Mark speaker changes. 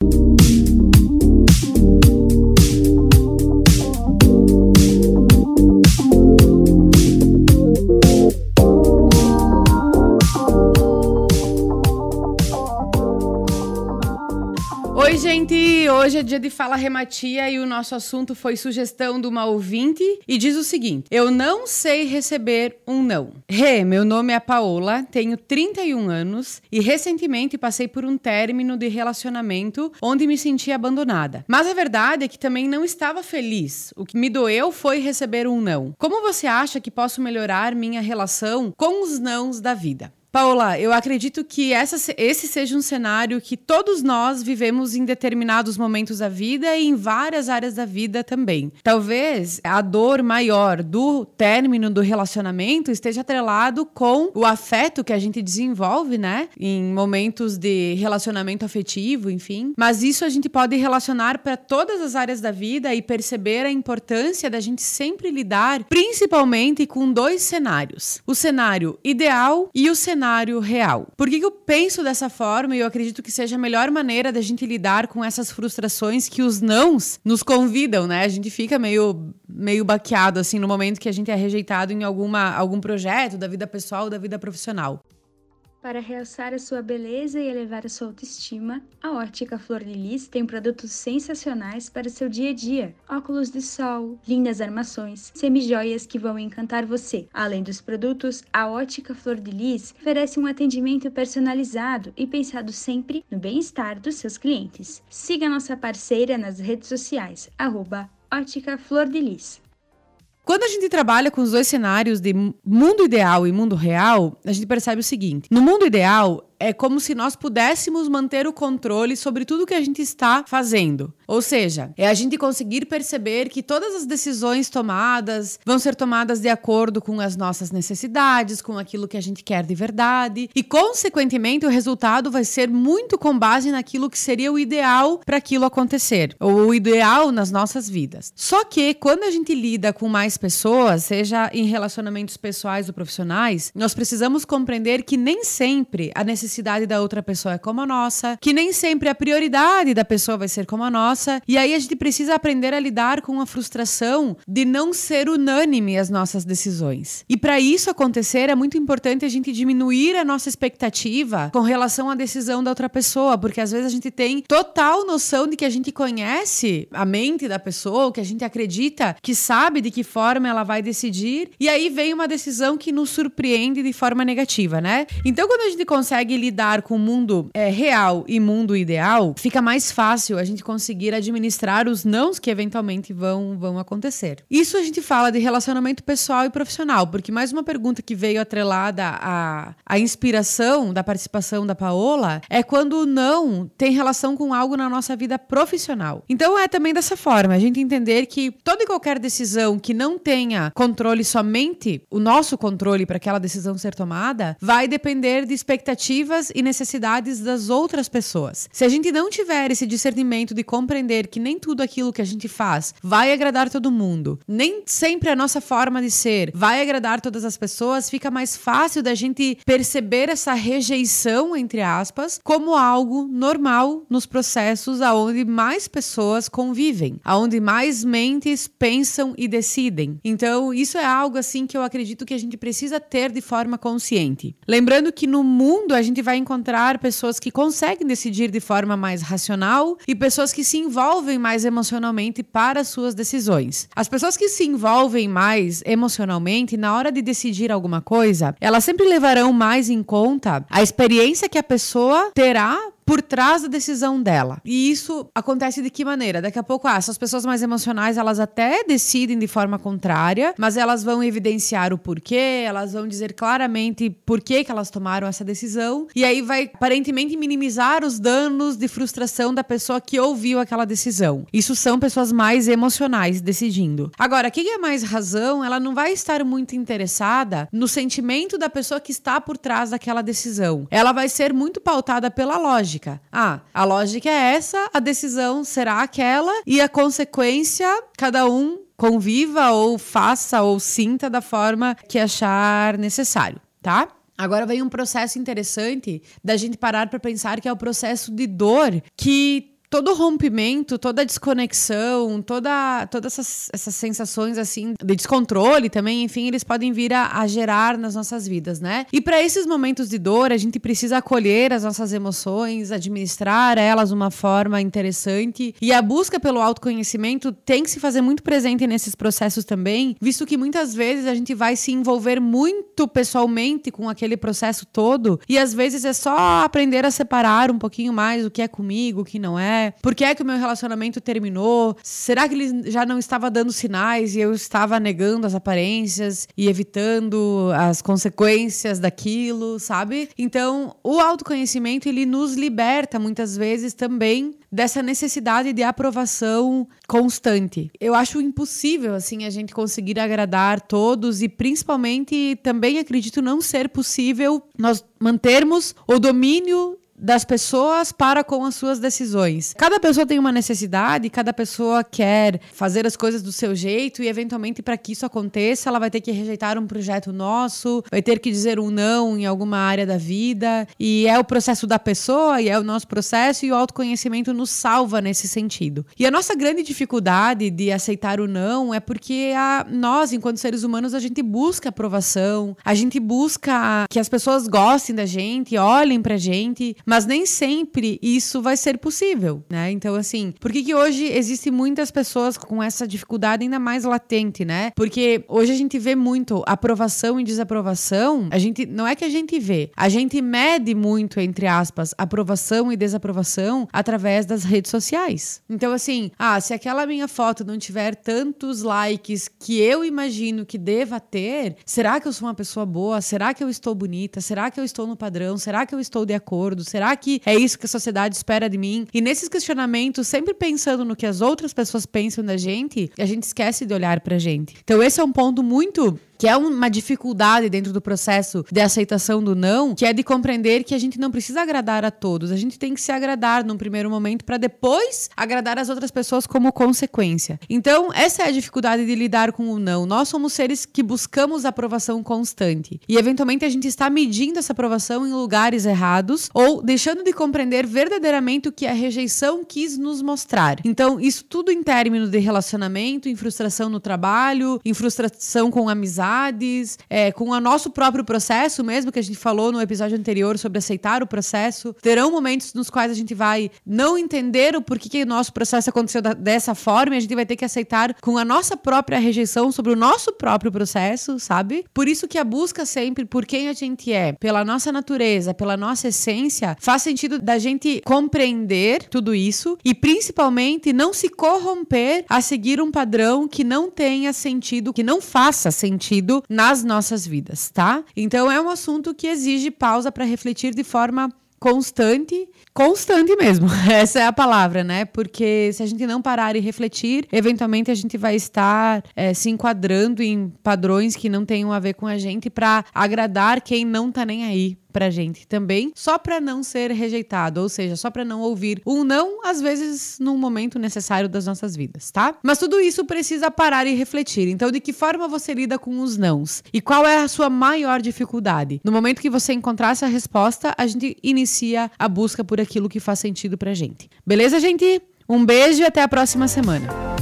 Speaker 1: Thank you gente! Hoje é dia de Fala Rematia e o nosso assunto foi sugestão de uma ouvinte e diz o seguinte: Eu não sei receber um não. Rê, meu nome é Paola, tenho 31 anos e recentemente passei por um término de relacionamento onde me senti abandonada. Mas a verdade é que também não estava feliz. O que me doeu foi receber um não. Como você acha que posso melhorar minha relação com os nãos da vida? Paula, eu acredito que essa, esse seja um cenário que todos nós vivemos em determinados momentos da vida e em várias áreas da vida também. Talvez a dor maior do término do relacionamento esteja atrelado com o afeto que a gente desenvolve, né? Em momentos de relacionamento afetivo, enfim. Mas isso a gente pode relacionar para todas as áreas da vida e perceber a importância da gente sempre lidar, principalmente com dois cenários: o cenário ideal e o cenário cenário real. Por que, eu penso dessa forma e eu acredito que seja a melhor maneira da gente lidar com essas frustrações que os nãos nos convidam, né? A gente fica meio, meio baqueado, assim, no momento que a gente é rejeitado em alguma, algum projeto da vida pessoal ou da vida profissional.
Speaker 2: Para realçar a sua beleza e elevar a sua autoestima, a Ótica Flor de Lis tem produtos sensacionais para seu dia a dia. Óculos de sol, lindas armações, semijoias que vão encantar você. Além dos produtos, a Ótica Flor de Lis oferece um atendimento personalizado e pensado sempre no bem-estar dos seus clientes. Siga nossa parceira nas redes sociais, arroba Ótica Flor de Lis.
Speaker 1: Quando a gente trabalha com os dois cenários de mundo ideal e mundo real, a gente percebe o seguinte: no mundo ideal, é como se nós pudéssemos manter o controle sobre tudo que a gente está fazendo. Ou seja, é a gente conseguir perceber que todas as decisões tomadas vão ser tomadas de acordo com as nossas necessidades, com aquilo que a gente quer de verdade, e consequentemente o resultado vai ser muito com base naquilo que seria o ideal para aquilo acontecer, ou o ideal nas nossas vidas. Só que quando a gente lida com mais pessoas, seja em relacionamentos pessoais ou profissionais, nós precisamos compreender que nem sempre a necessidade necessidade da outra pessoa é como a nossa, que nem sempre a prioridade da pessoa vai ser como a nossa. E aí a gente precisa aprender a lidar com a frustração de não ser unânime as nossas decisões. E para isso acontecer, é muito importante a gente diminuir a nossa expectativa com relação à decisão da outra pessoa, porque às vezes a gente tem total noção de que a gente conhece a mente da pessoa, que a gente acredita que sabe de que forma ela vai decidir, e aí vem uma decisão que nos surpreende de forma negativa, né? Então, quando a gente consegue lidar com o mundo é, real e mundo ideal, fica mais fácil a gente conseguir administrar os nãos que eventualmente vão, vão acontecer. Isso a gente fala de relacionamento pessoal e profissional, porque mais uma pergunta que veio atrelada à, à inspiração da participação da Paola é quando o não tem relação com algo na nossa vida profissional. Então é também dessa forma, a gente entender que toda e qualquer decisão que não tenha controle somente, o nosso controle para aquela decisão ser tomada, vai depender de expectativas expectativas e necessidades das outras pessoas. Se a gente não tiver esse discernimento de compreender que nem tudo aquilo que a gente faz vai agradar todo mundo, nem sempre a nossa forma de ser vai agradar todas as pessoas, fica mais fácil da gente perceber essa rejeição, entre aspas, como algo normal nos processos aonde mais pessoas convivem, aonde mais mentes pensam e decidem. Então, isso é algo assim que eu acredito que a gente precisa ter de forma consciente. Lembrando que no mundo a gente gente vai encontrar pessoas que conseguem decidir de forma mais racional e pessoas que se envolvem mais emocionalmente para suas decisões. As pessoas que se envolvem mais emocionalmente, na hora de decidir alguma coisa, elas sempre levarão mais em conta a experiência que a pessoa terá por trás da decisão dela. E isso acontece de que maneira? Daqui a pouco, ah, essas pessoas mais emocionais, elas até decidem de forma contrária, mas elas vão evidenciar o porquê, elas vão dizer claramente por que, que elas tomaram essa decisão, e aí vai aparentemente minimizar os danos de frustração da pessoa que ouviu aquela decisão. Isso são pessoas mais emocionais decidindo. Agora, quem é mais razão, ela não vai estar muito interessada no sentimento da pessoa que está por trás daquela decisão. Ela vai ser muito pautada pela lógica lógica. Ah, a lógica é essa, a decisão será aquela e a consequência, cada um conviva ou faça ou sinta da forma que achar necessário, tá? Agora vem um processo interessante da gente parar para pensar que é o processo de dor que todo rompimento, toda desconexão, toda, todas essas, essas sensações assim de descontrole também, enfim, eles podem vir a, a gerar nas nossas vidas, né? E para esses momentos de dor, a gente precisa acolher as nossas emoções, administrar elas de uma forma interessante. E a busca pelo autoconhecimento tem que se fazer muito presente nesses processos também, visto que muitas vezes a gente vai se envolver muito pessoalmente com aquele processo todo e às vezes é só aprender a separar um pouquinho mais o que é comigo, o que não é. Por que é que o meu relacionamento terminou? Será que ele já não estava dando sinais e eu estava negando as aparências e evitando as consequências daquilo, sabe? Então, o autoconhecimento ele nos liberta muitas vezes também dessa necessidade de aprovação constante. Eu acho impossível assim a gente conseguir agradar todos e principalmente também acredito não ser possível nós mantermos o domínio das pessoas para com as suas decisões. Cada pessoa tem uma necessidade, cada pessoa quer fazer as coisas do seu jeito e eventualmente para que isso aconteça, ela vai ter que rejeitar um projeto nosso, vai ter que dizer um não em alguma área da vida, e é o processo da pessoa e é o nosso processo e o autoconhecimento nos salva nesse sentido. E a nossa grande dificuldade de aceitar o não é porque a, nós, enquanto seres humanos, a gente busca aprovação, a gente busca que as pessoas gostem da gente, olhem pra gente, mas nem sempre isso vai ser possível, né? Então, assim, por que, que hoje existem muitas pessoas com essa dificuldade ainda mais latente, né? Porque hoje a gente vê muito aprovação e desaprovação. A gente não é que a gente vê, a gente mede muito, entre aspas, aprovação e desaprovação através das redes sociais. Então, assim, ah, se aquela minha foto não tiver tantos likes que eu imagino que deva ter, será que eu sou uma pessoa boa? Será que eu estou bonita? Será que eu estou no padrão? Será que eu estou de acordo? Será que é isso que a sociedade espera de mim? E nesses questionamentos, sempre pensando no que as outras pessoas pensam da gente, a gente esquece de olhar pra gente. Então, esse é um ponto muito que é uma dificuldade dentro do processo de aceitação do não, que é de compreender que a gente não precisa agradar a todos, a gente tem que se agradar num primeiro momento para depois agradar as outras pessoas como consequência. Então, essa é a dificuldade de lidar com o não. Nós somos seres que buscamos aprovação constante e eventualmente a gente está medindo essa aprovação em lugares errados ou deixando de compreender verdadeiramente o que a rejeição quis nos mostrar. Então, isso tudo em términos de relacionamento, em frustração no trabalho, em frustração com amizade amizades, é, com o nosso próprio processo, mesmo que a gente falou no episódio anterior sobre aceitar o processo. Terão momentos nos quais a gente vai não entender o porquê que o nosso processo aconteceu da, dessa forma e a gente vai ter que aceitar com a nossa própria rejeição sobre o nosso próprio processo, sabe? Por isso que a busca sempre por quem a gente é, pela nossa natureza, pela nossa essência, faz sentido da gente compreender tudo isso e principalmente não se corromper a seguir um padrão que não tenha sentido, que não faça sentido sentido nas nossas vidas, tá? Então é um assunto que exige pausa para refletir de forma constante, constante mesmo. Essa é a palavra, né? Porque se a gente não parar e refletir, eventualmente a gente vai estar é, se enquadrando em padrões que não tenham a ver com a gente para agradar quem não tá nem aí pra gente também, só para não ser rejeitado, ou seja, só para não ouvir um não, às vezes num momento necessário das nossas vidas, tá? Mas tudo isso precisa parar e refletir. Então, de que forma você lida com os nãos? E qual é a sua maior dificuldade? No momento que você encontrar essa resposta, a gente inicia a busca por aquilo que faz sentido pra gente. Beleza, gente? Um beijo e até a próxima semana.